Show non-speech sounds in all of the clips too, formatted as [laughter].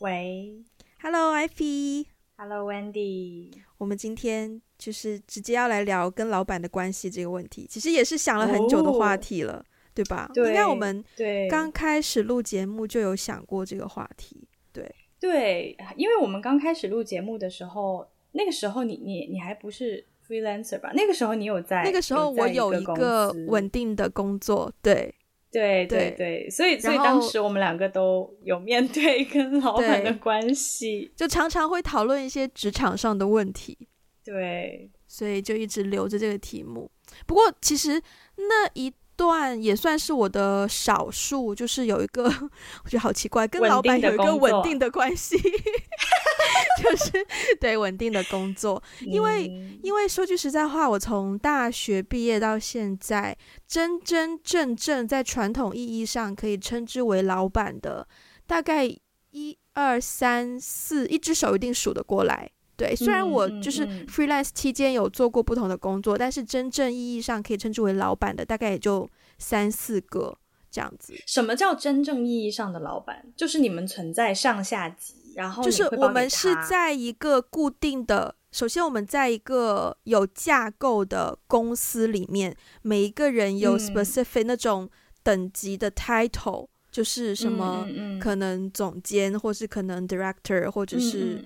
喂，Hello，Ivy。Hello，Wendy。我们今天就是直接要来聊跟老板的关系这个问题，其实也是想了很久的话题了，oh, 对吧？对，应该我们对刚开始录节目就有想过这个话题，对对，因为我们刚开始录节目的时候，那个时候你你你还不是 freelancer 吧？那个时候你有在？那个时候我有一个稳定的工作，对。对对对，所以所以当时我们两个都有面对 [laughs] 跟老板的关系，就常常会讨论一些职场上的问题。对，所以就一直留着这个题目。不过其实那一段也算是我的少数，就是有一个我觉得好奇怪，跟老板有一个稳定的关系，[laughs] 就是对稳定的工作。因为、嗯、因为说句实在话，我从大学毕业到现在，真真正正在传统意义上可以称之为老板的，大概一二三四，一只手一定数得过来。对，虽然我就是 freelance 期间有做过不同的工作，嗯嗯嗯，但是真正意义上可以称之为老板的，大概也就三四个这样子。什么叫真正意义上的老板？就是你们存在上下级，然后就是我们是在一个固定的，首先我们在一个有架构的公司里面，每一个人有 specific 那种等级的 title。嗯就是什么可能总监，或是可能 director，或者是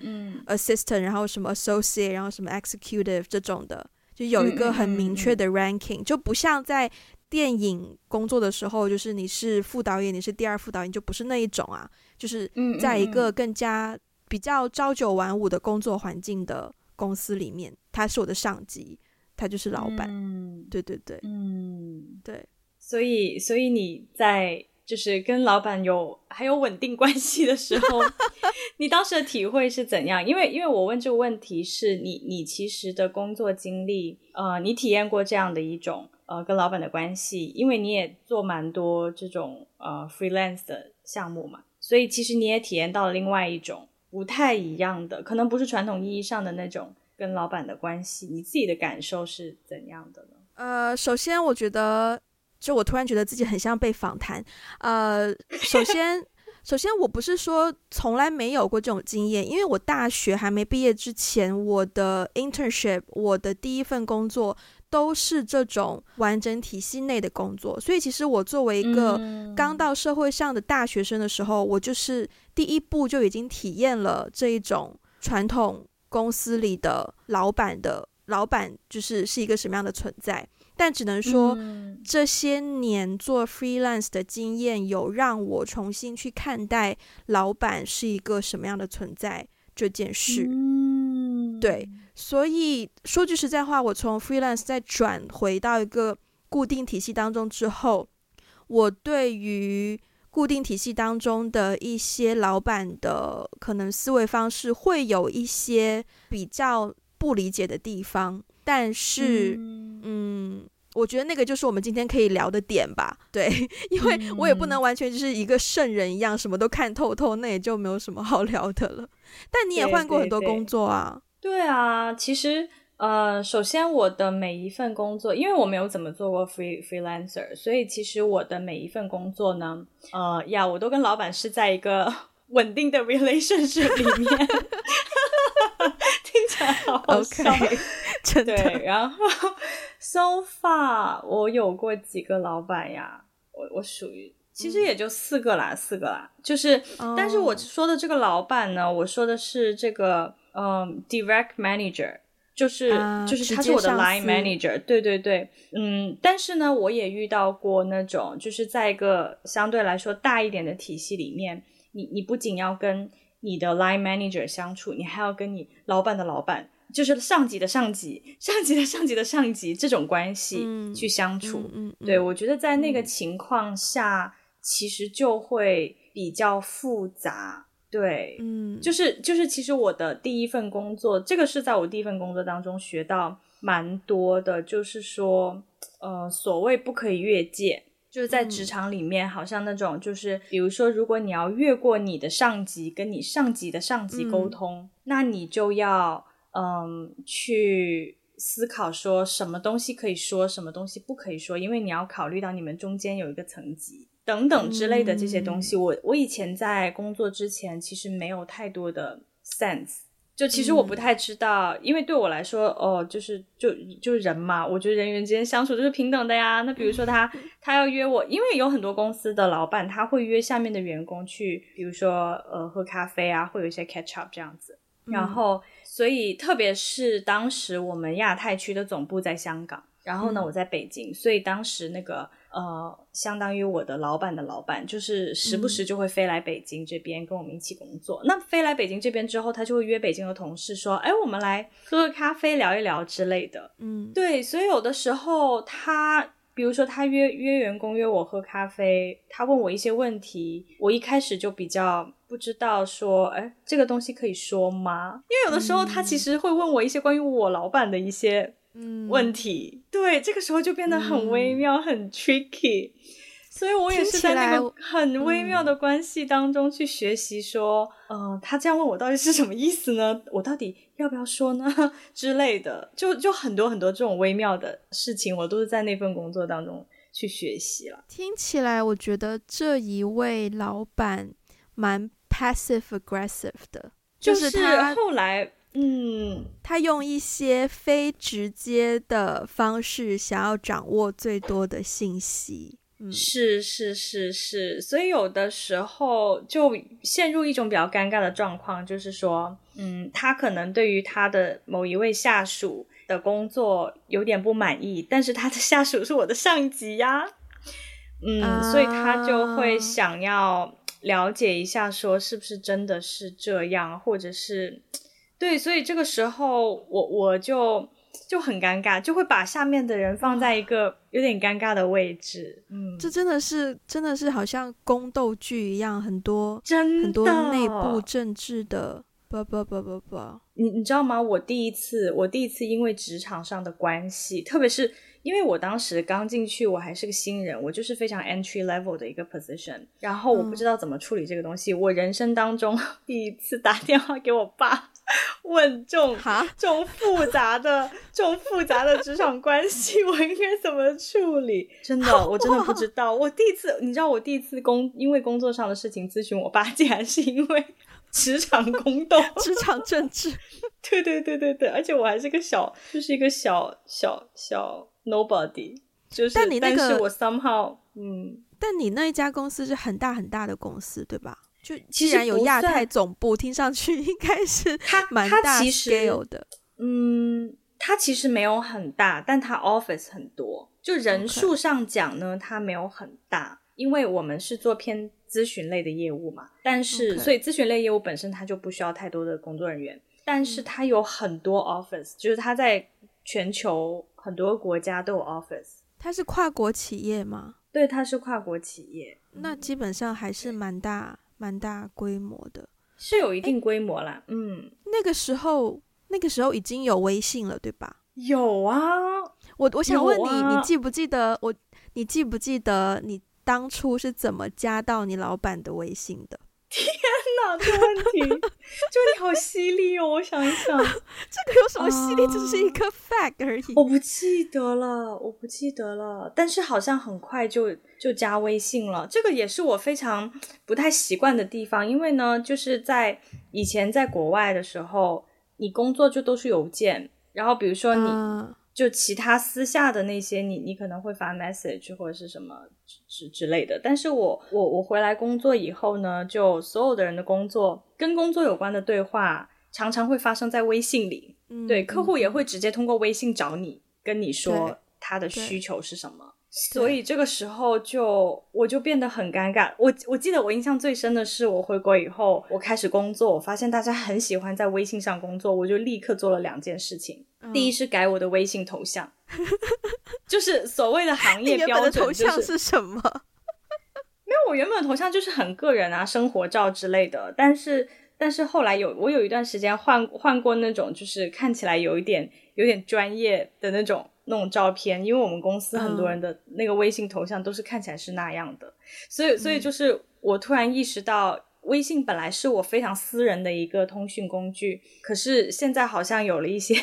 assistant，然后什么 associate，然后什么 executive 这种的，就有一个很明确的 ranking，就不像在电影工作的时候，就是你是副导演，你是第二副导演，就不是那一种啊，就是在一个更加比较朝九晚五的工作环境的公司里面，他是我的上级，他就是老板，对对对，嗯，对，所以所以你在。就是跟老板有还有稳定关系的时候，[laughs] 你当时的体会是怎样？因为因为我问这个问题是你你其实的工作经历，呃，你体验过这样的一种呃跟老板的关系，因为你也做蛮多这种呃 freelance 的项目嘛，所以其实你也体验到了另外一种不太一样的，可能不是传统意义上的那种跟老板的关系，你自己的感受是怎样的呢？呃，首先我觉得。就我突然觉得自己很像被访谈，呃，首先，首先我不是说从来没有过这种经验，因为我大学还没毕业之前，我的 internship，我的第一份工作都是这种完整体系内的工作，所以其实我作为一个刚到社会上的大学生的时候，我就是第一步就已经体验了这一种传统公司里的老板的老板就是是一个什么样的存在。但只能说，嗯、这些年做 freelance 的经验有让我重新去看待老板是一个什么样的存在这件事。嗯、对，所以说句实在话，我从 freelance 再转回到一个固定体系当中之后，我对于固定体系当中的一些老板的可能思维方式会有一些比较不理解的地方。但是，嗯，嗯，我觉得那个就是我们今天可以聊的点吧。对，[laughs] 因为我也不能完全就是一个圣人一样，什么都看透透，那也就没有什么好聊的了。但你也换过很多工作啊？对，对，对，对啊，其实，呃，首先我的每一份工作，因为我没有怎么做过 free freelancer，所以其实我的每一份工作呢，呃呀，我都跟老板是在一个 [laughs] 稳定的 relationship 里面。[laughs] 听起来好好笑，okay, 真的。对，然后 [laughs] so far 我有过几个老板呀，我我属于其实也就四个啦，嗯、四个啦。就是，哦、但是我说的这个老板呢，我说的是这个嗯，direct manager，就是、啊、就是他是我的 line manager。对对对，嗯，但是呢，我也遇到过那种，就是在一个相对来说大一点的体系里面，你你不仅要跟你的 line manager 相处，你还要跟你老板的老板，就是上级的上级、上级的上级的上级这种关系去相处。嗯对，我觉得在那个情况下，嗯、其实就会比较复杂。对，嗯，就是就是，其实我的第一份工作，这个是在我第一份工作当中学到蛮多的，就是说，呃，所谓不可以越界。就是在职场里面，好像那种就是，比如说，如果你要越过你的上级，跟你上级的上级沟通，嗯、那你就要嗯去思考说什么东西可以说，什么东西不可以说，因为你要考虑到你们中间有一个层级等等之类的这些东西。嗯、我我以前在工作之前其实没有太多的 sense。就其实我不太知道，嗯、因为对我来说，哦，就是就就人嘛，我觉得人与人之间相处就是平等的呀。那比如说他 [laughs] 他要约我，因为有很多公司的老板他会约下面的员工去，比如说呃喝咖啡啊，会有一些 catch up 这样子。然后，所以特别是当时我们亚太区的总部在香港，然后呢，我在北京，所以当时那个。呃，相当于我的老板的老板，就是时不时就会飞来北京这边跟我们一起工作。嗯、那飞来北京这边之后，他就会约北京的同事说：“哎，我们来喝个咖啡聊一聊之类的。”嗯，对。所以有的时候他，比如说他约约员工约我喝咖啡，他问我一些问题，我一开始就比较不知道说，哎，这个东西可以说吗？因为有的时候他其实会问我一些关于我老板的一些。嗯，问题对，这个时候就变得很微妙，嗯、很 tricky，所以我也是在那个很微妙的关系当中去学习说，嗯、呃，他这样问我到底是什么意思呢？我到底要不要说呢？[laughs] 之类的，就就很多很多这种微妙的事情，我都是在那份工作当中去学习了。听起来，我觉得这一位老板蛮 passive aggressive 的，就是他后来。嗯，他用一些非直接的方式，想要掌握最多的信息。嗯，是是是是，所以有的时候就陷入一种比较尴尬的状况，就是说，嗯，他可能对于他的某一位下属的工作有点不满意，但是他的下属是我的上级呀，嗯，啊，所以他就会想要了解一下，说是不是真的是这样，或者是。对，所以这个时候我我就就很尴尬，就会把下面的人放在一个 [sighs] 有点尴尬的位置。嗯，这真的是真的是好像宫斗剧一样，很多真的很多内部政治的不不不不不。你你知道吗？我第一次我第一次因为职场上的关系，特别是因为我当时刚进去，我还是个新人，我就是非常 entry level 的一个 position，然后我不知道怎么处理这个东西。嗯、我人生当中 [laughs] 第一次打电话给我爸。问这种哈这种复杂的这种复杂的职场关系，我应该怎么处理？[laughs] 真的，我真的不知道。我第一次，你知道，我第一次工因为工作上的事情咨询我爸，竟然是因为 [laughs] 职场宫斗、职场政治。对对对对对，而且我还是个小，就是一个小小小 nobody。就是，但你那个，但是我 somehow，嗯，但你那一家公司是很大很大的公司，对吧？就既然有亚太总部，听上去 [laughs] 应该是蛮大 scale 的。嗯，它其实没有很大，但它 office 很多。就人数上讲呢.它没有很大，因为我们是做偏咨询类的业务嘛。但是.所以咨询类业务本身它就不需要太多的工作人员。但是它有很多 office，就是它在全球很多国家都有 office。它是跨国企业吗？对，它是跨国企业。那基本上还是蛮大。蛮大规模的，是有一定规模啦。嗯，那个时候，那个时候已经有微信了，对吧？有啊，我我想问你，啊、你记不记得我？你记不记得你当初是怎么加到你老板的微信的？天哪，这问题 [laughs] 就你好犀利哦！我想一想，[laughs] 这个有什么犀利？只、uh, 是一个 fact 而已。我不记得了，我不记得了。但是好像很快就就加微信了。这个也是我非常不太习惯的地方，因为呢，就是在以前在国外的时候，你工作就都是邮件，然后比如说你。Uh, 就其他私下的那些你，你你可能会发 message 或者是什么之之类的。但是我我我回来工作以后呢，就所有的人的工作跟工作有关的对话，常常会发生在微信里。嗯，对，客户也会直接通过微信找你，跟你说他的需求是什么。所以这个时候就我就变得很尴尬。我我记得我印象最深的是，我回国以后，我开始工作，我发现大家很喜欢在微信上工作，我就立刻做了两件事情。嗯、第一是改我的微信头像，[laughs] 就是所谓的行业标准，就是。头像是什么？[laughs] 没有，我原本的头像就是很个人啊，生活照之类的。但是但是后来有我有一段时间换换过那种，就是看起来有一点有点专业的那种。那种照片，因为我们公司很多人的那个微信头像都是看起来是那样的，嗯、所以，所以就是我突然意识到，微信本来是我非常私人的一个通讯工具，可是现在好像有了一些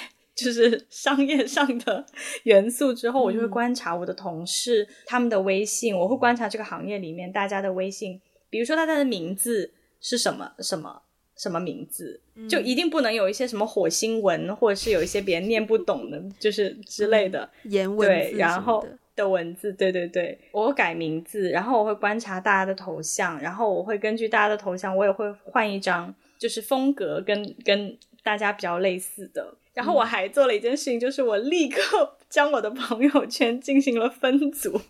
就是商业上的元素之后，我就会观察我的同事、嗯、他们的微信，我会观察这个行业里面大家的微信，比如说大家的名字是什么什么什么名字，嗯、就一定不能有一些什么火星文，或者是有一些别人念不懂的，就是之类的颜、嗯、文对，然后的。文字，对对对，我改名字，然后我会观察大家的头像，然后我会根据大家的头像，我也会换一张，就是风格跟跟大家比较类似的。然后我还做了一件事情，嗯、就是我立刻 [laughs] 将我的朋友圈进行了分组。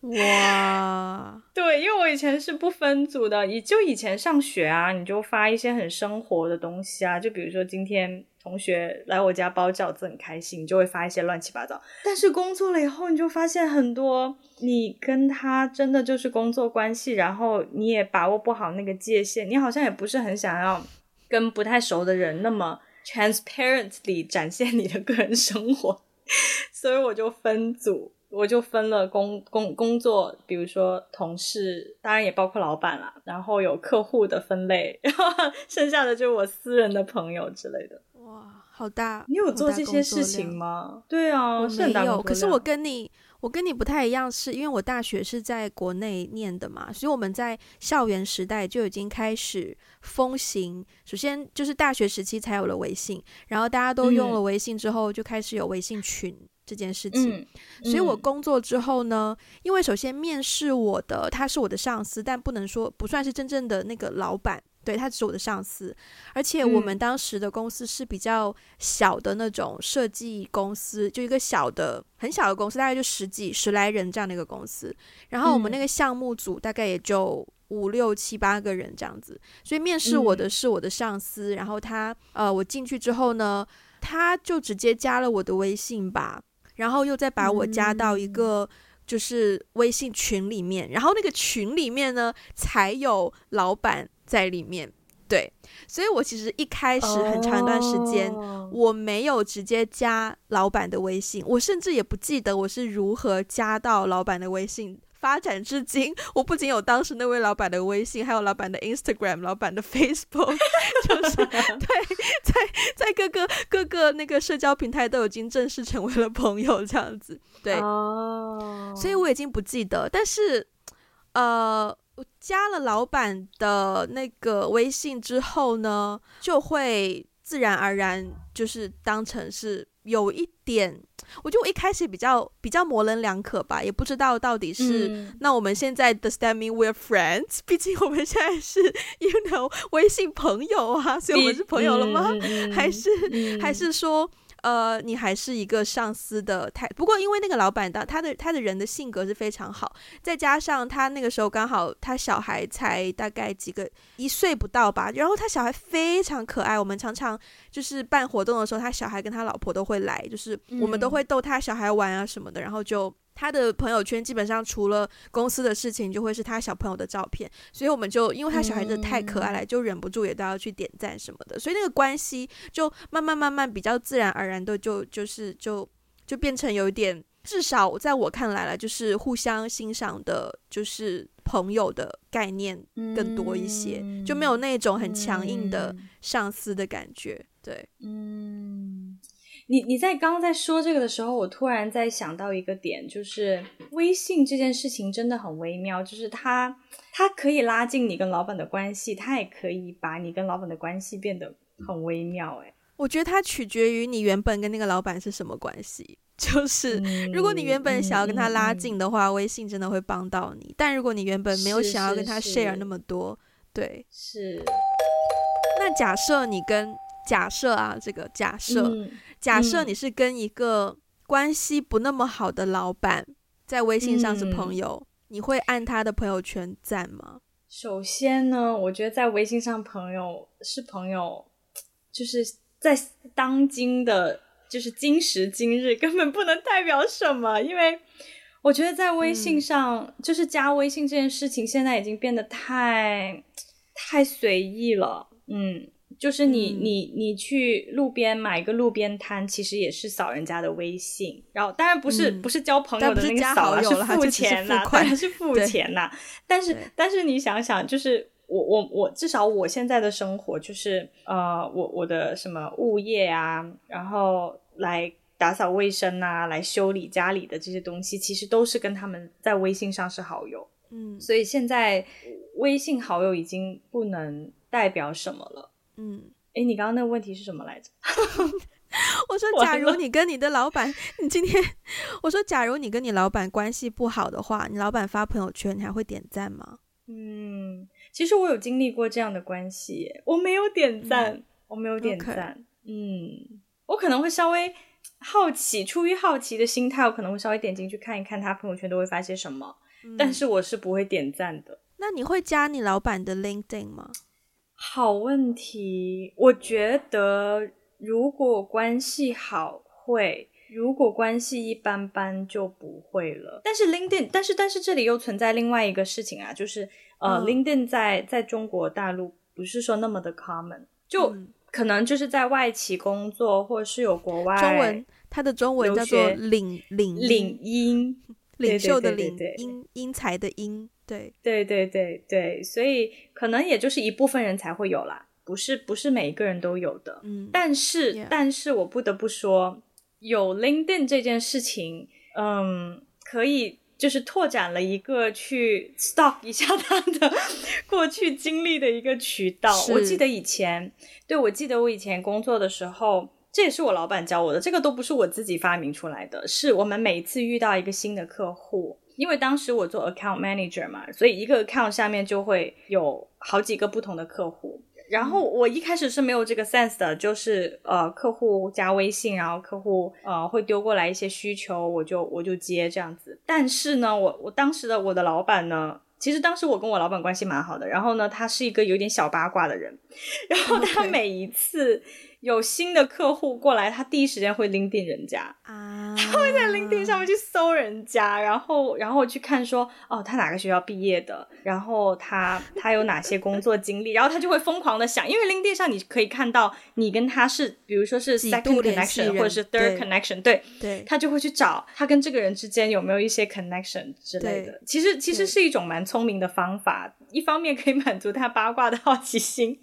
哇，[laughs] 对，因为我以前是不分组的，以就以前上学啊，你就发一些很生活的东西啊，就比如说今天同学来我家包饺子很开心，你就会发一些乱七八糟。但是工作了以后，你就发现很多你跟他真的就是工作关系，然后你也把握不好那个界限，你好像也不是很想要跟不太熟的人那么。transparently 展现你的个人生活，所以我就分组，我就分了工工工作，比如说同事，当然也包括老板啦，然后有客户的分类，然后剩下的就是我私人的朋友之类的。哇，好大！你有做这些事情吗？对啊，我没有。可是我跟你。我跟你不太一样，是因为我大学是在国内念的嘛，所以我们在校园时代就已经开始风行。首先就是大学时期才有了微信，然后大家都用了微信之后，就开始有微信群这件事情。所以我工作之后呢，因为首先面试我的他是我的上司，但不能说不算是真正的那个老板。对，他只是我的上司，而且我们当时的公司是比较小的那种设计公司，就一个小的、很小的公司，大概就十几、十来人这样的一个公司。然后我们那个项目组大概也就五六七八个人这样子，所以面试我的是我的上司。然后他呃，我进去之后呢，他就直接加了我的微信吧，然后又再把我加到一个就是微信群里面，然后那个群里面呢才有老板。在里面，对，所以我其实一开始很长一段时间，oh. 我没有直接加老板的微信，我甚至也不记得我是如何加到老板的微信。发展至今，我不仅有当时那位老板的微信，还有老板的 Instagram、老板的 Facebook，[laughs] 就是 [laughs] 对，在在各个各个那个社交平台都已经正式成为了朋友，这样子，对，oh. 所以我已经不记得，但是，呃。我加了老板的那个微信之后呢，就会自然而然就是当成是有一点，我觉得我一开始比较比较模棱两可吧，也不知道到底是、嗯、那我们现在 that mean we're friends？[laughs] 毕竟我们现在是 you know 微信朋友啊，所以我们是朋友了吗？嗯、还是、嗯、还是说？呃，你还是一个上司的态，不过因为那个老板的他的他的人的性格是非常好，再加上他那个时候刚好他小孩才大概几个一岁不到吧，然后他小孩非常可爱，我们常常就是办活动的时候，他小孩跟他老婆都会来，就是我们都会逗他小孩玩啊什么的，然后就。他的朋友圈基本上除了公司的事情，就会是他小朋友的照片，所以我们就因为他小孩子太可爱了，就忍不住也都要去点赞什么的，所以那个关系就慢慢慢慢比较自然而然的就就是就就变成有一点，至少在我看来了，就是互相欣赏的，就是朋友的概念更多一些，就没有那种很强硬的上司的感觉，对，嗯。你你在刚刚在说这个的时候，我突然在想到一个点，就是微信这件事情真的很微妙，就是它它可以拉近你跟老板的关系，它也可以把你跟老板的关系变得很微妙。诶，我觉得它取决于你原本跟那个老板是什么关系。[laughs] 就是如果你原本想要跟他拉近的话，微信真的会帮到你；但如果你原本没有想要跟他 share 那么多，对，是。那假设你跟假设啊，这个假设。嗯假设你是跟一个关系不那么好的老板在微信上是朋友，嗯、你会按他的朋友圈赞吗？首先呢，我觉得在微信上朋友是朋友，就是在当今的，就是今时今日根本不能代表什么，因为我觉得在微信上，嗯、就是加微信这件事情，现在已经变得太太随意了，嗯。就是你你你去路边买个路边摊，其实也是扫人家的微信，然后当然不是、嗯、不是交朋友的那个扫，是付钱呐，当然是付 [laughs] 钱呐。但是但是你想想，就是我我我至少我现在的生活就是呃，我我的什么物业啊，然后来打扫卫生啊，来修理家里的这些东西，其实都是跟他们在微信上是好友。嗯，所以现在微信好友已经不能代表什么了。嗯，哎，你刚刚那个问题是什么来着？[laughs] [laughs] 我说，假如你跟你的老板，你今天我说，假如你跟你老板关系不好的话，你老板发朋友圈，你还会点赞吗？嗯。其实我有经历过这样的关系，我没有点赞，嗯、我没有点赞.嗯，我可能会稍微好奇，出于好奇的心态，我可能会稍微点进去看一看他朋友圈都会发些什么，嗯、但是我是不会点赞的。那你会加你老板的 LinkedIn 吗？好问题，我觉得如果关系好会，如果关系一般般就不会了。但是 LinkedIn，但是但是这里又存在另外一个事情啊，就是。呃、uh,，LinkedIn 在在中国大陆不是说那么的 common，就可能就是在外企工作，或是有国外中文，它的中文叫做领领领英，领袖的领，英英才的英，对对对对对，所以可能也就是一部分人才会有啦，不是不是每一个人都有的，嗯，但是、yeah. 但是我不得不说，有 LinkedIn 这件事情，嗯，可以。就是拓展了一个去 stalk 一下他的过去经历的一个渠道。我记得以前，对，我记得我以前工作的时候，这也是我老板教我的，这个都不是我自己发明出来的，是我们每一次遇到一个新的客户，因为当时我做 account manager 嘛，所以一个 account 下面就会有好几个不同的客户。然后我一开始是没有这个 sense 的，就是呃客户加微信，然后客户呃会丢过来一些需求，我就我就接这样子。但是呢，我我当时的我的老板呢，其实当时我跟我老板关系蛮好的，然后呢，他是一个有点小八卦的人，然后他每一次。有新的客户过来，他第一时间会 LinkedIn 人家啊，[laughs] 他会在 LinkedIn 上面去搜人家，然后然后去看说哦，他哪个学校毕业的，然后他他有哪些工作经历，然后他就会疯狂的想，因为 LinkedIn 上你可以看到你跟他是，比如说是 second connection 或者是 third connection，对对，他就会去找他跟这个人之间有没有一些 connection 之类的。其实其实是一种蛮聪明的方法，一方面可以满足他八卦的好奇心，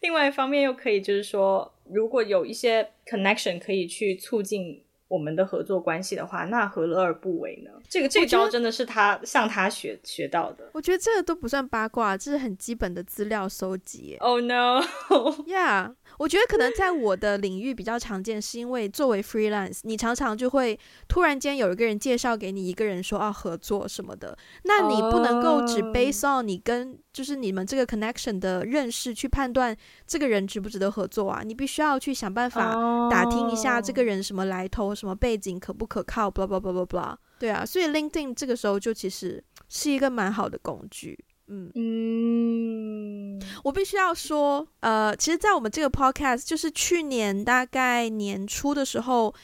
另外一方面又可以就是说。如果有一些 connection 可以去促进我们的合作关系的话，那何乐而不为呢？这个这招真的是他向他学学到的。我觉得这个都不算八卦，这是很基本的资料收集。Oh no！Yeah。我觉得可能在我的领域比较常见，是因为作为 freelance，你常常就会突然间有一个人介绍给你一个人说啊合作什么的，那你不能够只 based on 你跟就是你们这个 connection 的认识去判断这个人值不值得合作啊，你必须要去想办法打听一下这个人什么来头、什么背景、可不可靠，blah blah blah blah blah。对啊，所以 LinkedIn 这个时候就其实是一个蛮好的工具。嗯嗯，我必须要说，呃，其实，在我们这个 podcast，就是去年大概年初的时候，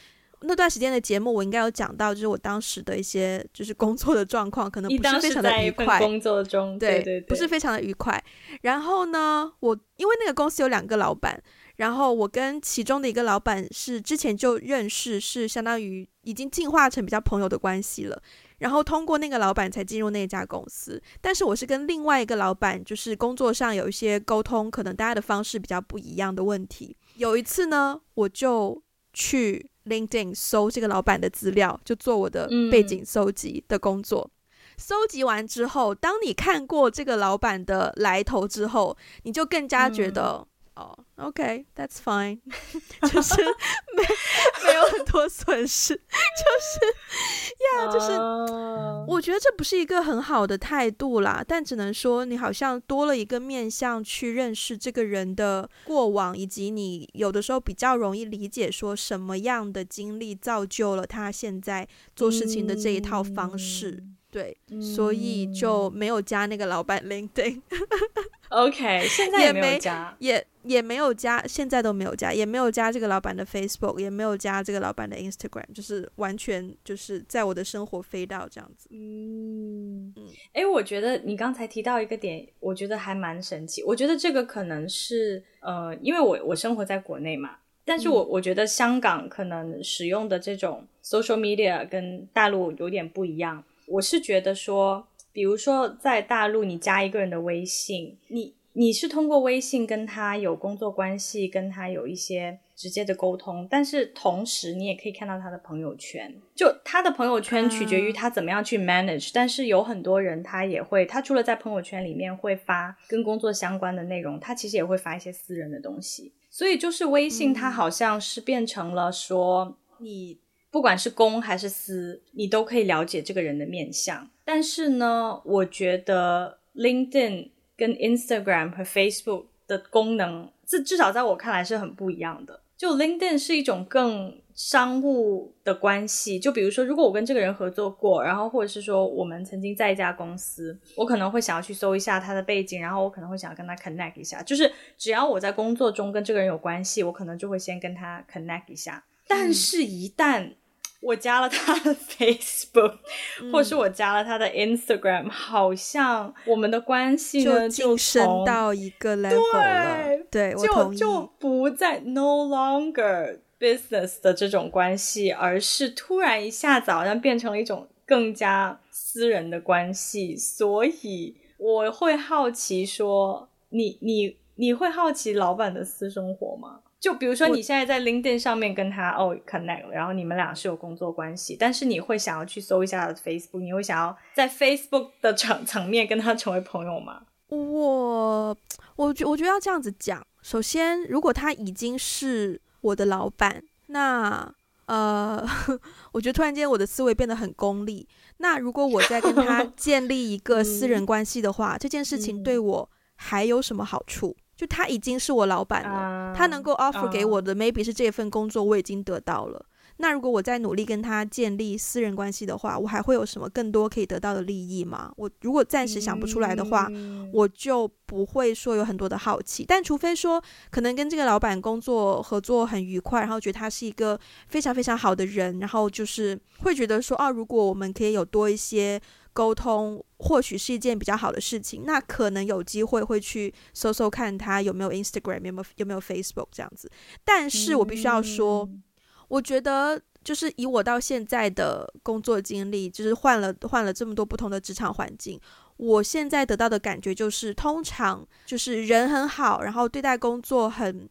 那段时间的节目，我应该有讲到，就是我当时的一些就是工作的状况，可能不是非常的愉快。工作中，对对对，不是非常的愉快。然后呢，我因为那个公司有两个老板，然后我跟其中的一个老板是之前就认识，是相当于已经进化成比较朋友的关系了。然后通过那个老板才进入那家公司，但是我是跟另外一个老板，就是工作上有一些沟通，可能大家的方式比较不一样的问题。有一次呢，我就去 LinkedIn 搜这个老板的资料，就做我的背景搜集的工作。嗯。搜集完之后，当你看过这个老板的来头之后，你就更加觉得。嗯哦、[laughs] oh，OK，that's fine，就是没没有很多损失，就是呀，yeah, 就是我觉得这不是一个很好的态度啦，但只能说你好像多了一个面向去认识这个人的过往，以及你有的时候比较容易理解说什么样的经历造就了他现在做事情的这一套方式。嗯对、嗯，所以就没有加那个老板 LinkedIn。[laughs] OK，[laughs] 现在也没有加，也也，也没有加，现在都没有加，也没有加这个老板的 Facebook，也没有加这个老板的 Instagram，就是完全就是在我的生活飞到这样子。嗯嗯，哎，我觉得你刚才提到一个点，我觉得还蛮神奇。我觉得这个可能是呃，因为我我生活在国内嘛，但是我、嗯、我觉得香港可能使用的这种 social media 跟大陆有点不一样。我是觉得说，比如说在大陆，你加一个人的微信，你你是通过微信跟他有工作关系，跟他有一些直接的沟通，但是同时你也可以看到他的朋友圈。就他的朋友圈取决于他怎么样去 manage，、嗯、但是有很多人他也会，他除了在朋友圈里面会发跟工作相关的内容，他其实也会发一些私人的东西。所以就是微信，它好像是变成了说，你不管是公还是私，你都可以了解这个人的面相。但是呢，我觉得 LinkedIn 跟 Instagram 和 Facebook 的功能，至至少在我看来是很不一样的。就 LinkedIn 是一种更商务的关系，就比如说，如果我跟这个人合作过，然后或者是说我们曾经在一家公司，我可能会想要去搜一下他的背景，然后我可能会想要跟他 connect 一下。就是只要我在工作中跟这个人有关系，我可能就会先跟他 connect 一下。但是，一旦我加了他的 [laughs] Facebook，、嗯、或是我加了他的 Instagram，好像我们的关系呢就晋升到一个 level 了。对，就。就不再 no longer business 的这种关系，而是突然一下子好像变成了一种更加私人的关系。所以我会好奇说，你你你会好奇老板的私生活吗？就比如说，你现在在 LinkedIn 上面跟他哦 connect，然后你们俩是有工作关系，但是你会想要去搜一下他的 Facebook，你会想要在 Facebook 的层层面跟他成为朋友吗？我我觉我觉得要这样子讲，首先，如果他已经是我的老板，那呃，[laughs] 我觉得突然间我的思维变得很功利。那如果我在跟他 [laughs] 建立一个私人关系的话，嗯、这件事情对我还有什么好处？就他已经是我老板了，uh, 他能够 offer 给我的 maybe 是这份工作，我已经得到了。Uh, 那如果我再努力跟他建立私人关系的话，我还会有什么更多可以得到的利益吗？我如果暂时想不出来的话，嗯、我就不会说有很多的好奇。但除非说可能跟这个老板工作合作很愉快，然后觉得他是一个非常非常好的人，然后就是会觉得说，哦、啊，如果我们可以有多一些。沟通或许是一件比较好的事情，那可能有机会会去搜搜看他有没有 Instagram，有没有有没有 Facebook 这样子。但是我必须要说，嗯、我觉得就是以我到现在的工作经历，就是换了换了这么多不同的职场环境，我现在得到的感觉就是，通常就是人很好，然后对待工作很。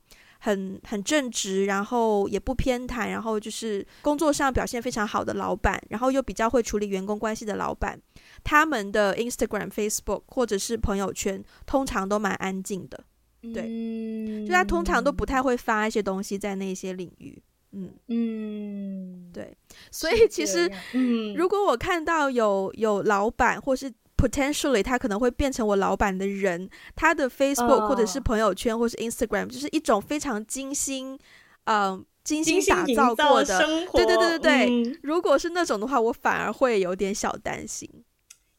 很很正直，然后也不偏袒，然后就是工作上表现非常好的老板，然后又比较会处理员工关系的老板，他们的 Instagram、Facebook 或者是朋友圈通常都蛮安静的，对，嗯、就他通常都不太会发一些东西在那些领域，嗯嗯，对，所以其实，嗯，如果我看到有有老板或是 Potentially，他可能会变成我老板的人。他的 Facebook 或者是朋友圈，uh, 或是 Instagram，就是一种非常精心，嗯、呃，精心打造过的。对对对对对。嗯、如果是那种的话，我反而会有点小担心。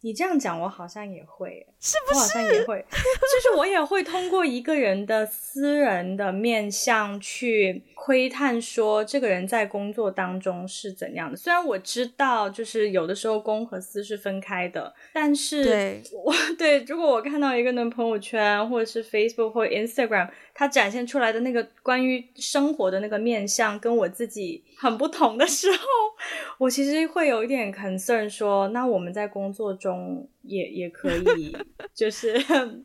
你这样讲，我好像也会，是不是？我好像也会，就是我也会通过一个人的私人的面相去窥探，说这个人在工作当中是怎样的。虽然我知道，就是有的时候公和私是分开的，但是对我 [laughs] 对，如果我看到一个人朋友圈或者是 Facebook 或 Instagram，他展现出来的那个关于生活的那个面相跟我自己很不同的时候，我其实会有一点 concern，说那我们在工作中。也也可以，[laughs] 就是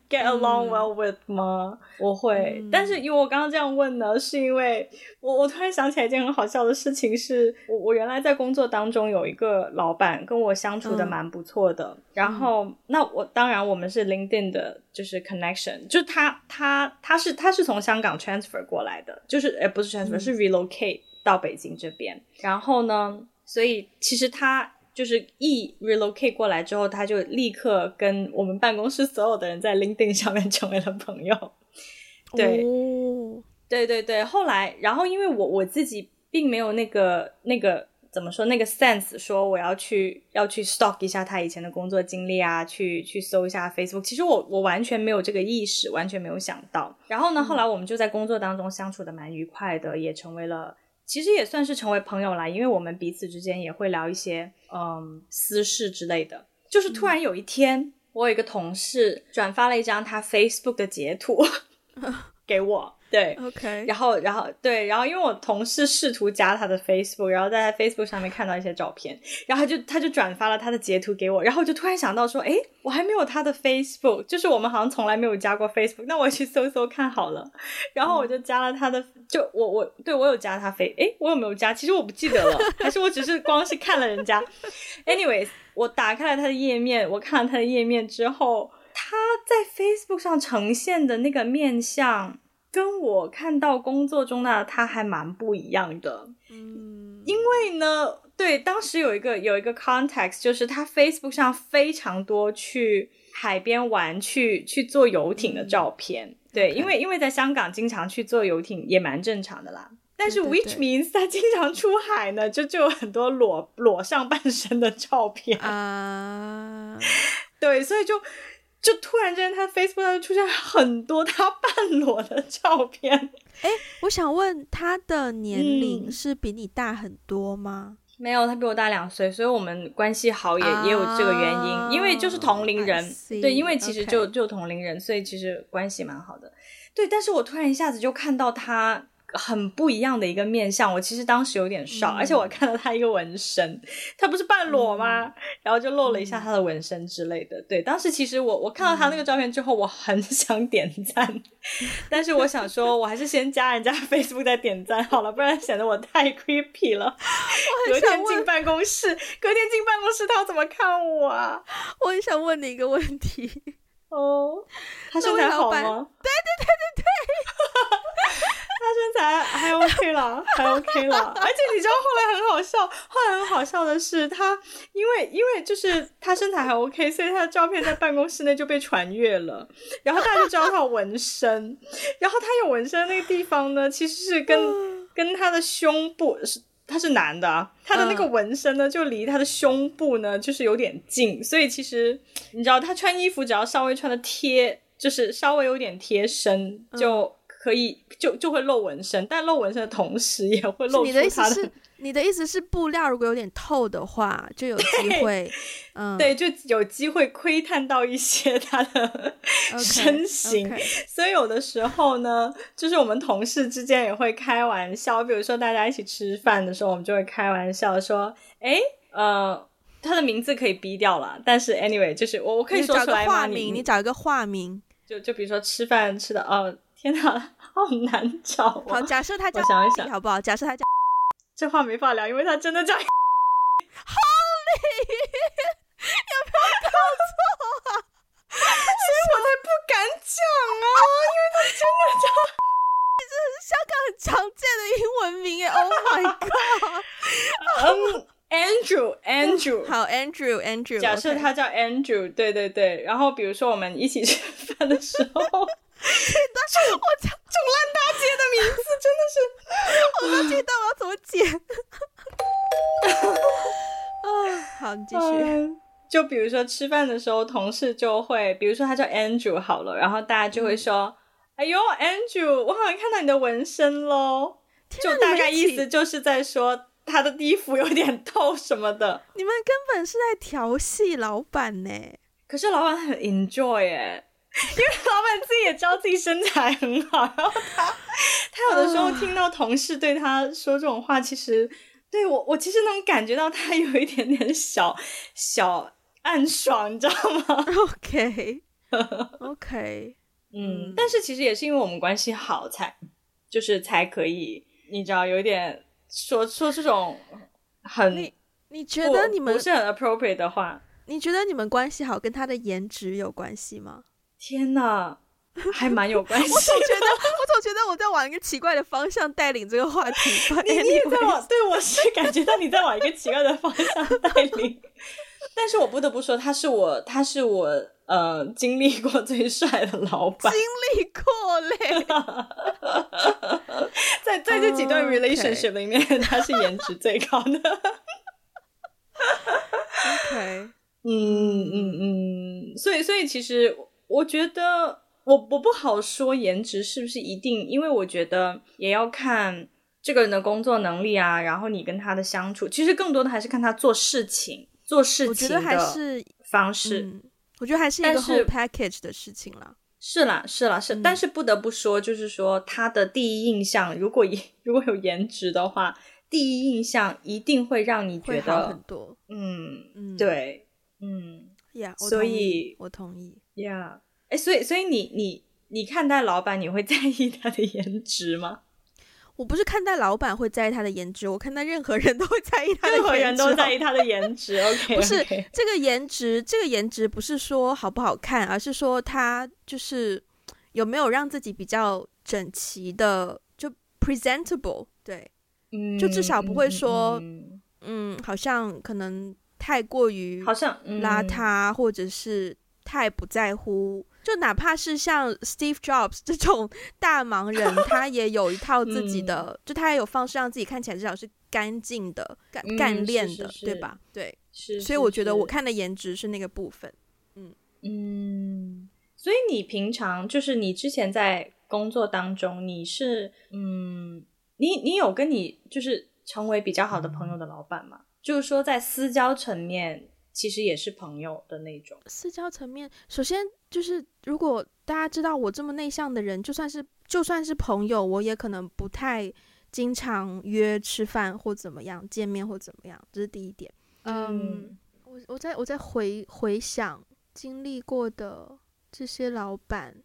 get along well with 吗？我会，嗯、但是因为我刚刚这样问呢，是因为我我突然想起来一件很好笑的事情是，是我我原来在工作当中有一个老板跟我相处的蛮不错的，嗯、然后、嗯、那我当然我们是 LinkedIn 的，就是 connection，就他他他是他是从香港 transfer 过来的，就是哎不是 transfer、嗯、是 relocate 到北京这边，然后呢，所以其实他。就是一 relocate 过来之后，他就立刻跟我们办公室所有的人在 LinkedIn 上面成为了朋友。对，哦、对对对。后来，然后因为我我自己并没有那个那个怎么说那个 sense，说我要去要去 stalk 一下他以前的工作经历啊，去去搜一下 Facebook。其实我我完全没有这个意识，完全没有想到。然后呢，后来我们就在工作当中相处的蛮愉快的，也成为了。其实也算是成为朋友啦，因为我们彼此之间也会聊一些嗯私事之类的。就是突然有一天，嗯、我有一个同事转发了一张他 Facebook 的截图 [laughs] 给我，对，OK，然后，然后，对，然后，因为我同事试图加他的 Facebook，然后在他 Facebook 上面看到一些照片，然后他就他就转发了他的截图给我，然后我就突然想到说，哎，我还没有他的 Facebook，就是我们好像从来没有加过 Facebook，那我去搜搜看好了，然后我就加了他的，就我我对我有加他 Face，哎，我有没有加？其实我不记得了，还是我只是光是看了人家，anyways，我打开了他的页面，我看了他的页面之后，他在 Facebook 上呈现的那个面相。跟我看到工作中的他还蛮不一样的，嗯，因为呢，对，当时有一个有一个 context，就是他 Facebook 上非常多去海边玩、去去坐游艇的照片，嗯、对.因为因为在香港经常去坐游艇也蛮正常的啦，但是 which means 他经常出海呢，就就有很多裸裸上半身的照片。啊，uh... 对，所以就。就突然间，他 Facebook 上出现很多他半裸的照片。哎，我想问他的年龄是比你大很多吗？嗯、没有，他比我大两岁，所以我们关系好也、啊、也有这个原因，因为就是同龄人。对，因为其实就.就同龄人，所以其实关系蛮好的。对，但是我突然一下子就看到他。很不一样的一个面相，我其实当时有点嗯、而且我看到他一个纹身，他不是半裸吗？嗯、然后就露了一下他的纹身之类的。对，当时其实我我看到他那个照片之后，我很 [laughs] 想点赞、嗯，但是我想说，我还是先加人家 Facebook 再点赞好了，不然显得我太 creepy 了。隔天进办公室，隔天进办公室，他要怎么看我啊？我很想问你一个问题哦，他身材好吗？对对对对对。他身材还 OK 了，[laughs] 还 OK 了，而且你知道后来很好笑，后来很好笑的是他，因为因为就是他身材还 OK，所以他的照片在办公室内就被传阅了，然后大家就知道他有纹身，然后他有纹身那个地方呢，其实是跟跟他的胸部是他是男的，他的那个纹身呢就离他的胸部呢就是有点近，所以其实你知道他穿衣服只要稍微穿的贴，就是稍微有点贴身就。可以就就会露纹身，但露纹身的同时也会露出他的。你的意思是，你的意思是布料如果有点透的话，就有机会，[laughs] 嗯，对，就有机会窥探到一些他的 [laughs] 身形。Okay, okay. 所以有的时候呢，就是我们同事之间也会开玩笑，比如说大家一起吃饭的时候，我们就会开玩笑说：“诶，呃，他的名字可以逼掉了，但是 anyway，就是我我可以说出来吗？你你找一个化名，就就比如说吃饭吃的哦。”天哪，[laughs] 好难找啊！好，假设他叫，想一想好不好？假设他叫，[laughs] 这话没法聊，因为他真的叫。[laughs] Holy，有没有搞错啊？所以我才不敢讲啊，因为他真的叫。这是香港很常见的英文名耶！Oh my god！嗯、um,，Andrew，Andrew，好，Andrew，Andrew，假设他叫 Andrew. 对对对。然后比如说我们一起吃饭的时候。但 [laughs] 是我操，这种烂大街的名字真的是，我都知道我要怎么剪。啊，[laughs] 好，你继续、[laughs] 嗯。就比如说吃饭的时候，同事就会，比如说他叫 Andrew 好了，然后大家就会说：“嗯、哎呦，Andrew，我好像看到你的纹身喽。”就大概意思就是在说他的衣服有点透什么的。你们根本是在调戏老板呢。可是老板很 enjoy 哎。因为老板自己也知道自己身材很好，然后他他有的时候听到同事对他说这种话，其实对我我其实能感觉到他有一点点小小暗爽，你知道吗？OK [laughs] OK，嗯，但是其实也是因为我们关系好才，才就是才可以，你知道有一点说说这种很你你觉得你们不是很 appropriate 的话，你觉得你们关系好跟他的颜值有关系吗？天呐，还蛮有关系。[laughs] 我总觉得，我总觉得我在往一个奇怪的方向带领这个话题。[laughs] 你你也在往，对，我是感觉到你在往一个奇怪的方向带领。[laughs] 但是我不得不说，他是我，他是我，呃，经历过最帅的老板。经历过嘞，在在这几段 relationship 里面，oh. 他是颜值最高的。OK，嗯嗯嗯，所以所以其实。我觉得我我不好说颜值是不是一定，因为我觉得也要看这个人的工作能力啊，然后你跟他的相处，其实更多的还是看他做事情做事情的方式。我觉得还是一个 whole package 的事情了。是啦，是啦，是，嗯、但是不得不说，就是说他的第一印象，如果 [laughs] 如果有颜值的话，第一印象一定会让你觉得很多。嗯嗯，对，嗯呀所以我同意 yeah，哎所以所以你你你看待老板，你会在意他的颜值吗？[laughs] 我不是看待老板会在意他的颜值，我看待任何人都会在意他的颜值。任何人都在意他的颜值。[laughs] OK，不是这个颜值，这个颜值不是说好不好看，而是说他就是有没有让自己比较整齐的，就 presentable。对，嗯，就至少不会说，嗯，嗯好像可能太过于好像邋遢，或者是太不在乎。就哪怕是像 Steve Jobs 这种 [laughs] 大忙人，他也有一套自己的，嗯、就他也有方式让自己看起来至少是干净的、干干练的，是是是对吧？对，是。所以我觉得我看的颜值是那个部分。嗯嗯。所以你平常就是你之前在工作当中，你是嗯，你你有跟你就是成为比较好的朋友的老板吗？嗯、就是说在私交层面，其实也是朋友的那种。私交层面，首先。就是如果大家知道我这么内向的人，就算是就算是朋友，我也可能不太经常约吃饭或怎么样见面或怎么样，这是第一点。嗯，我我在我在回回想经历过的这些老板，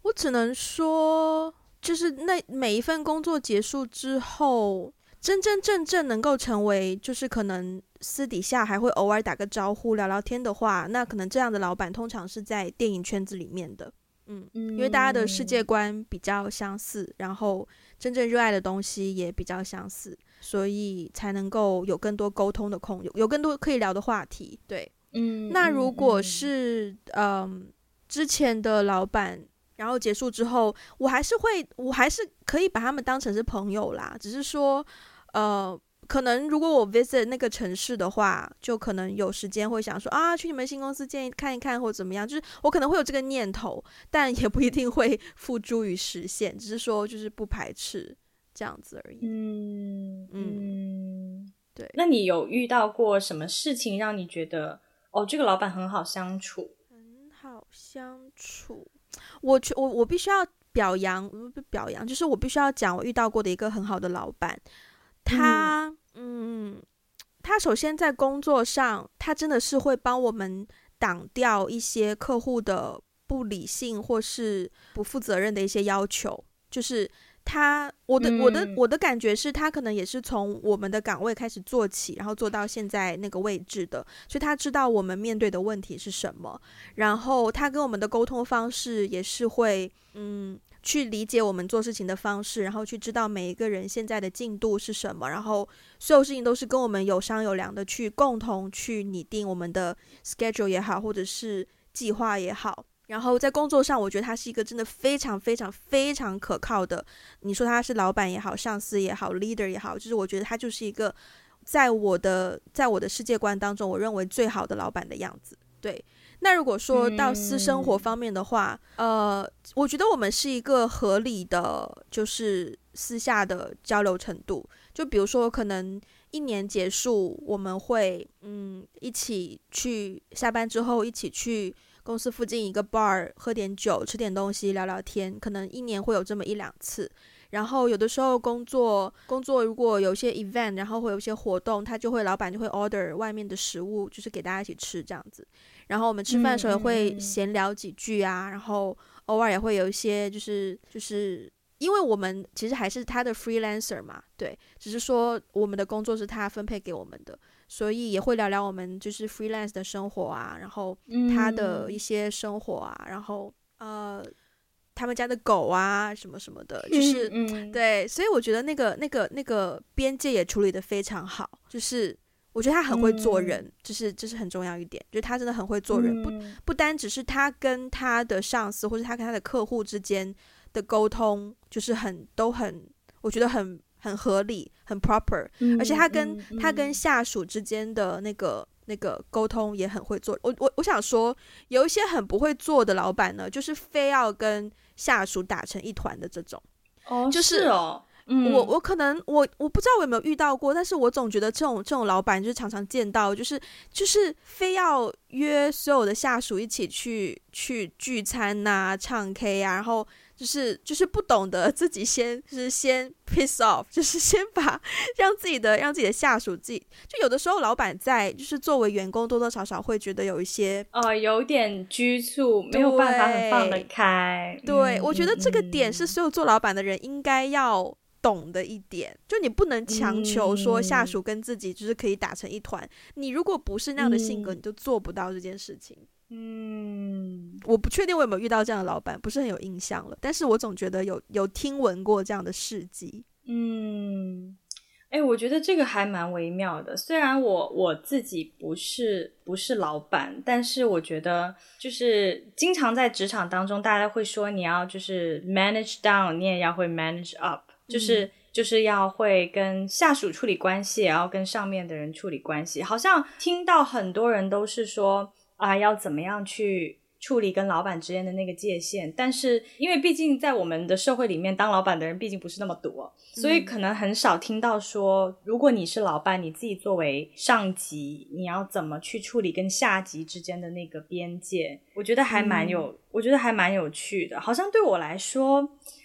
我只能说，就是那每一份工作结束之后，真真正正能够成为，就是可能。私底下还会偶尔打个招呼、聊聊天的话，那可能这样的老板通常是在电影圈子里面的，嗯，因为大家的世界观比较相似，然后真正热爱的东西也比较相似，所以才能够有更多沟通的空，有有更多可以聊的话题。对，嗯，那如果是嗯之前的老板，然后结束之后，我还是会，我还是可以把他们当成是朋友啦，只是说，呃。可能如果我 visit 那个城市的话，就可能有时间会想说啊，去你们新公司见看一看或怎么样，就是我可能会有这个念头，但也不一定会 [laughs] 付诸于实现，只是说就是不排斥这样子而已。嗯嗯，嗯对。那你有遇到过什么事情让你觉得哦，这个老板很好相处？很好相处，我我我必须要表扬，不表扬，就是我必须要讲我遇到过的一个很好的老板，他。嗯嗯，他首先在工作上，他真的是会帮我们挡掉一些客户的不理性或是不负责任的一些要求。就是他，我的我的我的感觉是他可能也是从我们的岗位开始做起，然后做到现在那个位置的，所以他知道我们面对的问题是什么，然后他跟我们的沟通方式也是会，嗯。去理解我们做事情的方式，然后去知道每一个人现在的进度是什么，然后所有事情都是跟我们有商有量的去共同去拟定我们的 schedule 也好，或者是计划也好。然后在工作上，我觉得他是一个真的非常非常非常可靠的。你说他是老板也好，上司也好，leader 也好，就是我觉得他就是一个在我的在我的世界观当中，我认为最好的老板的样子。对。那如果说到私生活方面的话，嗯、呃，我觉得我们是一个合理的，就是私下的交流程度。就比如说，可能一年结束，我们会嗯一起去下班之后一起去公司附近一个 bar 喝点酒、吃点东西、聊聊天，可能一年会有这么一两次。然后有的时候工作工作如果有些 event，然后会有一些活动，他就会老板就会 order 外面的食物，就是给大家一起吃这样子。然后我们吃饭的时候也会闲聊几句啊，嗯、然后偶尔也会有一些就是就是，因为我们其实还是他的 freelancer 嘛，对，只是说我们的工作是他分配给我们的，所以也会聊聊我们就是 freelance 的生活啊，然后他的一些生活啊，嗯、然后呃。他们家的狗啊，什么什么的，就是、嗯嗯、对，所以我觉得那个那个那个边界也处理得非常好。就是我觉得他很会做人，嗯、就是这是很重要一点，就是他真的很会做人，嗯、不不单只是他跟他的上司或者他跟他的客户之间的沟通，就是很都很，我觉得很很合理，很 proper，、嗯、而且他跟、嗯、他跟下属之间的那个。那个沟通也很会做，我我我想说，有一些很不会做的老板呢，就是非要跟下属打成一团的这种，哦，就是哦，嗯，我我可能我我不知道我有没有遇到过，但是我总觉得这种这种老板就是常常见到，就是就是非要约所有的下属一起去去聚餐呐、啊、唱 K 啊，然后就是就是不懂得自己先就是先 piss off，就是先把让自己的让自己的下属自己，就有的时候老板在就是作为员工多多少少会觉得有一些呃有点拘束，没有办法很放得开。对，嗯、我觉得这个点是所有做老板的人应该要懂的一点，就你不能强求说下属跟自己就是可以打成一团，嗯、你如果不是那样的性格，嗯、你就做不到这件事情。嗯，我不确定我有没有遇到这样的老板，不是很有印象了。但是我总觉得有有听闻过这样的事迹。嗯，哎、欸，我觉得这个还蛮微妙的。虽然我我自己不是不是老板，但是我觉得就是经常在职场当中，大家会说你要就是 manage down，你也要会 manage up，就是、嗯、就是要会跟下属处理关系，也要跟上面的人处理关系。好像听到很多人都是说。啊，要怎么样去处理跟老板之间的那个界限？但是因为毕竟在我们的社会里面，当老板的人毕竟不是那么多，所以可能很少听到说，如果你是老板，你自己作为上级，你要怎么去处理跟下级之间的那个边界？我觉得还蛮有，嗯、我觉得还蛮有趣的。好像对我来说，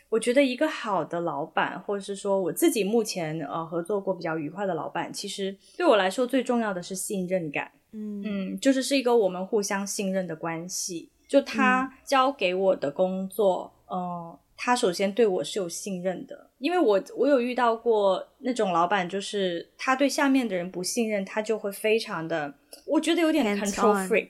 我觉得一个好的老板，或者是说我自己目前呃合作过比较愉快的老板，其实对我来说最重要的是信任感。嗯。嗯，就是是一个我们互相信任的关系。就他交给我的工作，嗯、呃，他首先对我是有信任的，因为我我有遇到过那种老板，就是他对下面的人不信任，他就会非常的，我觉得有点 control freak，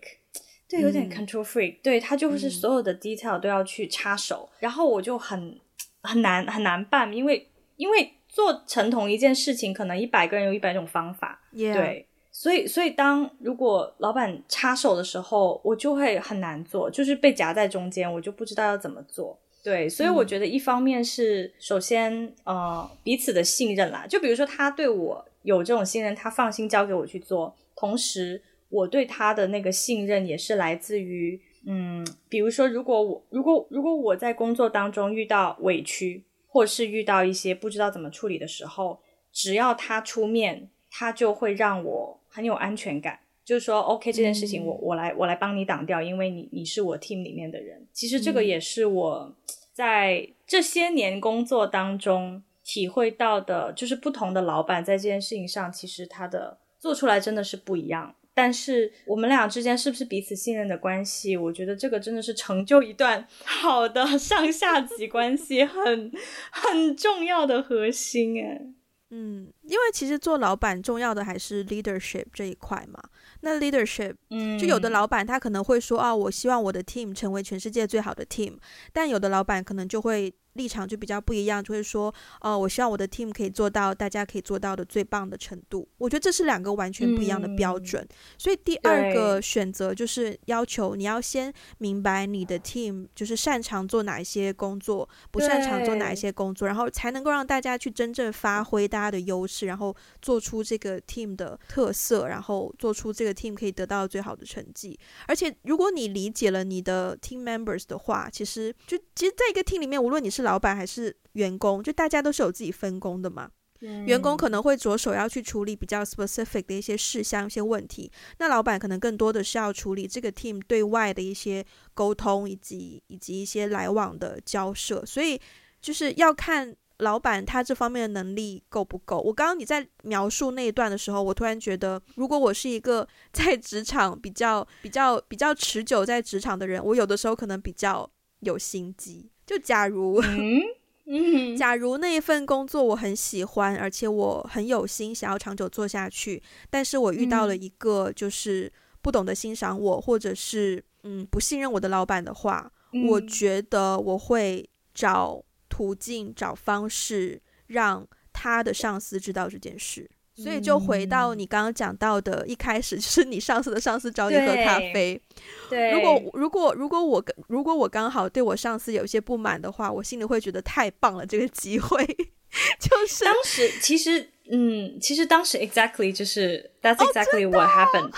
对，有点 control freak，嗯、对，他就是所有的 detail 都要去插手，嗯、然后我就很很难很难办，因为因为做成同一件事情，可能一百个人有一百种方法.对。所以，所以当如果老板插手的时候，我就会很难做，就是被夹在中间，我就不知道要怎么做。对，所以我觉得一方面是首先，呃，彼此的信任啦。就比如说他对我有这种信任，他放心交给我去做，同时我对他的那个信任也是来自于，嗯，比如说如果我如果如果我在工作当中遇到委屈，或是遇到一些不知道怎么处理的时候，只要他出面，他就会让我。很有安全感，就是说，OK，这件事情我、嗯、我来我来帮你挡掉，因为你你是我 team 里面的人。其实这个也是我在这些年工作当中体会到的，就是不同的老板在这件事情上，其实他的做出来真的是不一样。但是我们俩之间是不是彼此信任的关系？我觉得这个真的是成就一段 [laughs] 好的上下级关系很很重要的核心诶。嗯，因为其实做老板重要的还是 leadership 这一块嘛。那 leadership，嗯，就有的老板他可能会说啊，我希望我的 team 成为全世界最好的 team，但有的老板可能就会。立场就比较不一样，就会说，哦，我希望我的 team 可以做到大家可以做到的最棒的程度。我觉得这是两个完全不一样的标准。嗯、所以第二个选择就是要求你要先明白你的 team 就是擅长做哪一些工作，不擅长做哪一些工作，然后才能够让大家去真正发挥大家的优势，然后做出这个 team 的特色，然后做出这个 team 可以得到最好的成绩。而且如果你理解了你的 team members 的话，其实就其实在一个 team 里面，无论你是老板还是员工，就大家都是有自己分工的嘛。嗯、员工可能会着手要去处理比较 specific 的一些事项、一些问题，那老板可能更多的是要处理这个 team 对外的一些沟通以及以及一些来往的交涉。所以就是要看老板他这方面的能力够不够。我刚刚你在描述那一段的时候，我突然觉得，如果我是一个 [laughs] 在职场比较比较比较持久在职场的人，我有的时候可能比较有心机。就假如，[laughs] 嗯嗯，假如那一份工作我很喜欢，而且我很有心想要长久做下去，但是我遇到了一个就是不懂得欣赏我，或者是嗯不信任我的老板的话，我觉得我会找途径、找方式让他的上司知道这件事。所以就回到你刚刚讲到的，一开始 [laughs] 就是你上司的上司找你喝咖啡。对，如果如果如果我如果我刚好对我上司有一些不满的话，我心里会觉得太棒了，这个机会 [laughs] 就是当时其实嗯，其实当时 exactly 就是 that's exactly what happened。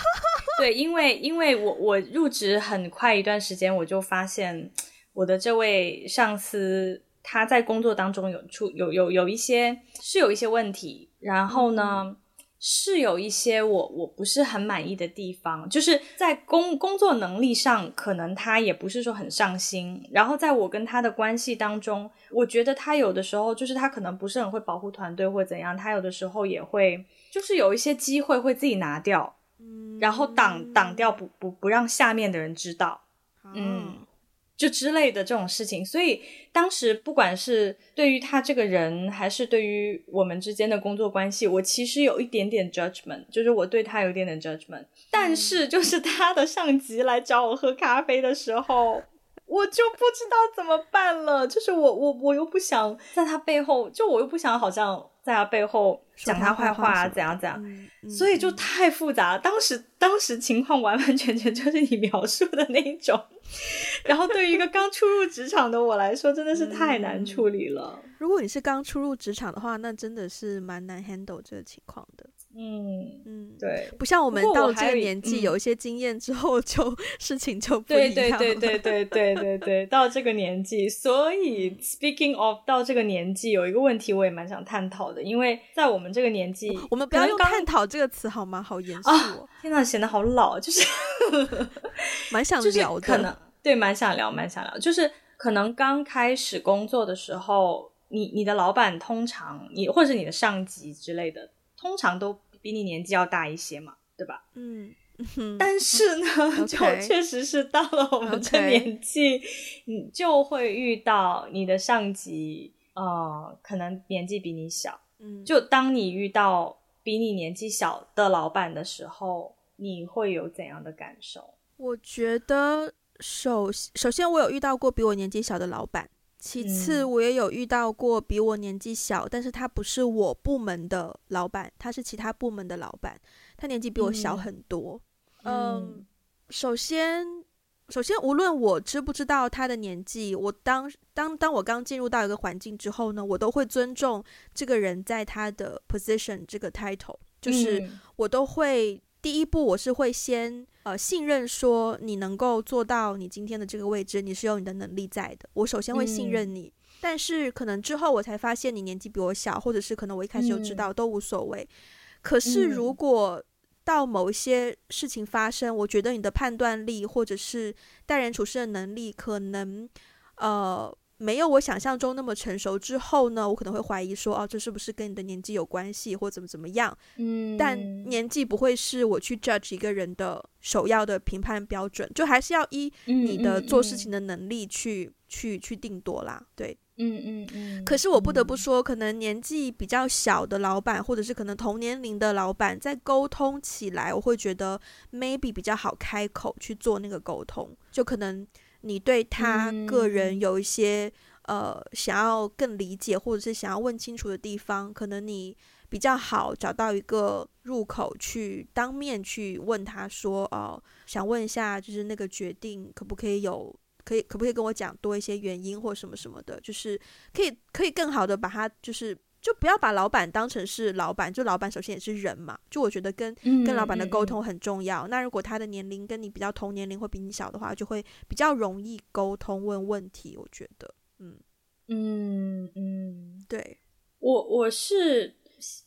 对，因为因为我我入职很快一段时间，我就发现我的这位上司他在工作当中有出有有有一些是有一些问题。然后呢，是有一些我我不是很满意的地方，就是在工工作能力上，可能他也不是说很上心。然后在我跟他的关系当中，我觉得他有的时候就是他可能不是很会保护团队或怎样，他有的时候也会就是有一些机会会自己拿掉，嗯，然后挡挡掉不不不让下面的人知道，嗯。就之类的这种事情，所以当时不管是对于他这个人，还是对于我们之间的工作关系，我其实有一点点 judgment，就是我对他有一点点 judgment。但是就是他的上级来找我喝咖啡的时候，我就不知道怎么办了。就是我我我又不想在他背后，就我又不想好像在他背后讲他坏话啊，怎样怎样，嗯，所以就太复杂了。当时当时情况完完全全就是你描述的那一种。[laughs] 然后对于一个刚初入职场的我来说，真的是太难处理了。如果你是刚初入职场的话，那真的是蛮难 handle 这个情况的。嗯嗯，对，不像我们到了这个年纪，有一些经验之后，就 [laughs] 事情就不一样。对 [laughs] 对对对对对对对，到这个年纪，所以 speaking of 到这个年纪，有一个问题我也蛮想探讨的，因为在我们这个年纪，我们不要用探讨这个词好吗？好严肃，天呐，显得好老，就是 [laughs] 蛮想聊的。可能对，蛮想聊，蛮想聊。就是可能刚开始工作的时候，你你的老板通常你，或者是你的上级之类的。通常都比你年纪要大一些嘛，对吧？嗯，但是呢. [laughs] 就确实是到了我们这年纪，你.就会遇到你的上级，呃，可能年纪比你小。嗯，就当你遇到比你年纪小的老板的时候，你会有怎样的感受？我觉得首首先，我有遇到过比我年纪小的老板。其次，我也有遇到过比我年纪小，嗯，但是他不是我部门的老板，他是其他部门的老板，他年纪比我小很多。嗯，嗯，首先，首先，无论我知不知道他的年纪，我当当当我刚进入到一个环境之后呢，我都会尊重这个人在他的 position 这个 title，就是我都会。第一步，我是会先呃信任说你能够做到你今天的这个位置，你是有你的能力在的。我首先会信任你，嗯、但是可能之后我才发现你年纪比我小，或者是可能我一开始就知道、嗯、都无所谓。可是如果到某一些事情发生，我觉得你的判断力或者是待人处事的能力可能呃。没有我想象中那么成熟之后呢，我可能会怀疑说，哦，这是不是跟你的年纪有关系，或怎么怎么样？嗯，但年纪不会是我去 judge 一个人的首要的评判标准，就还是要依你的做事情的能力去、嗯、去去定夺啦。对，嗯嗯嗯。可是我不得不说，可能年纪比较小的老板，或者是可能同年龄的老板，在沟通起来，我会觉得 maybe 比较好开口去做那个沟通，就可能。你对他个人有一些、嗯、呃想要更理解，或者是想要问清楚的地方，可能你比较好找到一个入口去当面去问他说，哦、呃，想问一下，就是那个决定可不可以有，可以可不可以跟我讲多一些原因或什么什么的，就是可以可以更好的把他就是。就不要把老板当成是老板，就老板首先也是人嘛。就我觉得跟、嗯、跟老板的沟通很重要、嗯。那如果他的年龄跟你比较同年龄或比你小的话，就会比较容易沟通问问题。我觉得，嗯嗯嗯，对我我是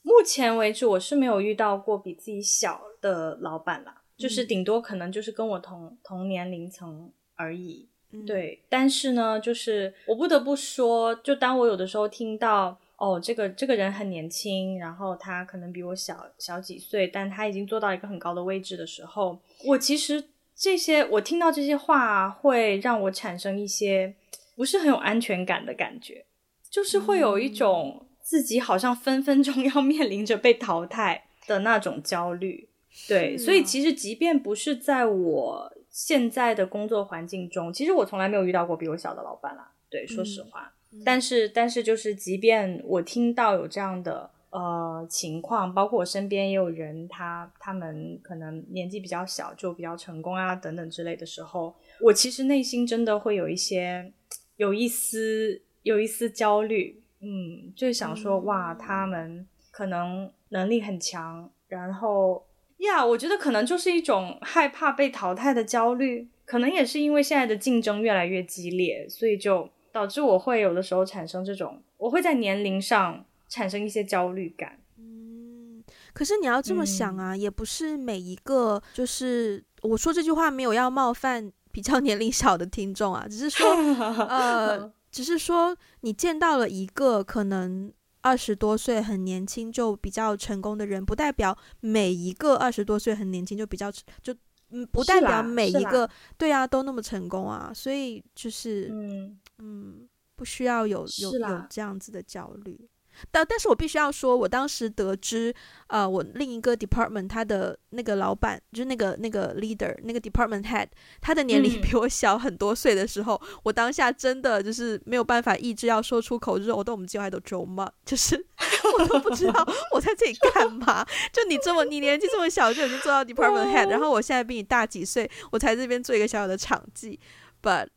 目前为止我是没有遇到过比自己小的老板啦，就是顶多可能就是跟我同同年龄层而已、嗯。对，但是呢，就是我不得不说，就当我有的时候听到。哦，这个这个人很年轻，然后他可能比我小小几岁，但他已经做到一个很高的位置的时候，我其实这些我听到这些话会让我产生一些不是很有安全感的感觉，就是会有一种自己好像分分钟 [laughs] 要面临着被淘汰的那种焦虑。对，所以其实即便不是在我现在的工作环境中，其实我从来没有遇到过比我小的老板啦。对，说实话。嗯但是，但是，就是即便我听到有这样的呃情况，包括我身边也有人他，他他们可能年纪比较小就比较成功啊等等之类的时候，我其实内心真的会有一些有一丝有一丝焦虑，嗯，就想说哇，他们可能能力很强，然后呀，我觉得可能就是一种害怕被淘汰的焦虑，可能也是因为现在的竞争越来越激烈，所以就。导致我会有的时候产生这种，我会在年龄上产生一些焦虑感。嗯，可是你要这么想啊，嗯、也不是每一个，就是我说这句话没有要冒犯比较年龄小的听众啊，只是说，[laughs] 呃，只是说你见到了一个可能二十多岁很年轻就比较成功的人，不代表每一个二十多岁很年轻就比较就嗯，不代表每一个对啊都那么成功啊，所以就是嗯嗯，不需要有有有这样子的焦虑。但但是我必须要说，我当时得知，呃，我另一个 department 他的那个老板，就是那个那个 leader，那个 department head，他的年龄比我小很多岁的时候，嗯、我当下真的就是没有办法抑制要说出口，就是我对我们计划都咒骂，就是 [laughs] 我都不知道 [laughs] 我在这里干嘛。就你这么你年纪这么小就已经做到 department head，[laughs] 然后我现在比你大几岁，我才这边做一个小小的场记，but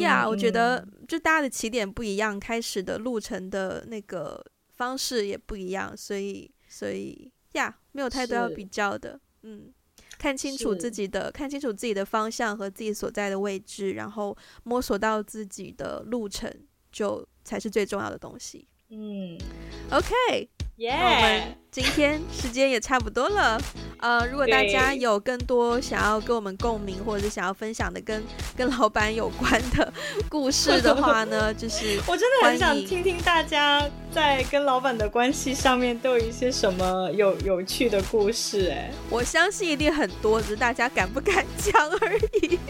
呀、yeah, 嗯，我觉得就大家的起点不一样，开始的路程的那个。方式也不一样，所以所以呀，没有太多要比较的。嗯，看清楚自己的，看清楚自己的方向和自己所在的位置，然后摸索到自己的路程，就才是最重要的东西。嗯，OK。我们今天时间也差不多了，呃，如果大家有更多想要跟我们共鸣，或者是想要分享的跟跟老板有关的 [laughs] 故事的话呢，就是 [laughs] 我真的很想听听大家在跟老板的关系上面都有一些什么有有趣的故事。哎，我相信一定很多，只是大家敢不敢讲而已。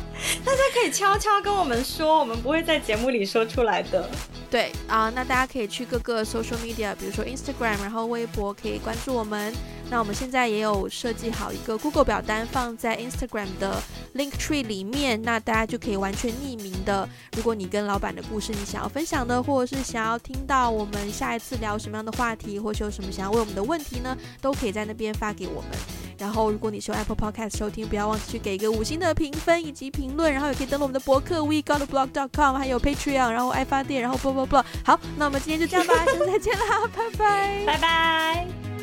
[laughs] [laughs] 大家可以悄悄跟我们说，我们不会在节目里说出来的。对啊，那大家可以去各个 social media，比如说 Instagram，然后微博可以关注我们。那我们现在也有设计好一个 Google 表单放在 Instagram 的 Link Tree 里面，那大家就可以完全匿名的。如果你跟老板的故事你想要分享的，或者是想要听到我们下一次聊什么样的话题，或是有什么想要问我们的问题呢，都可以在那边发给我们。然后，如果你是用 Apple Podcast 收听，不要忘记去给一个五星的评分以及评评论，然后也可以登录我们的博客 WeGotTheBlog.com，还有 Patreon，然后爱发电，然后 blablabla。好，那我们今天就这样吧，下次再见啦，拜拜，拜拜。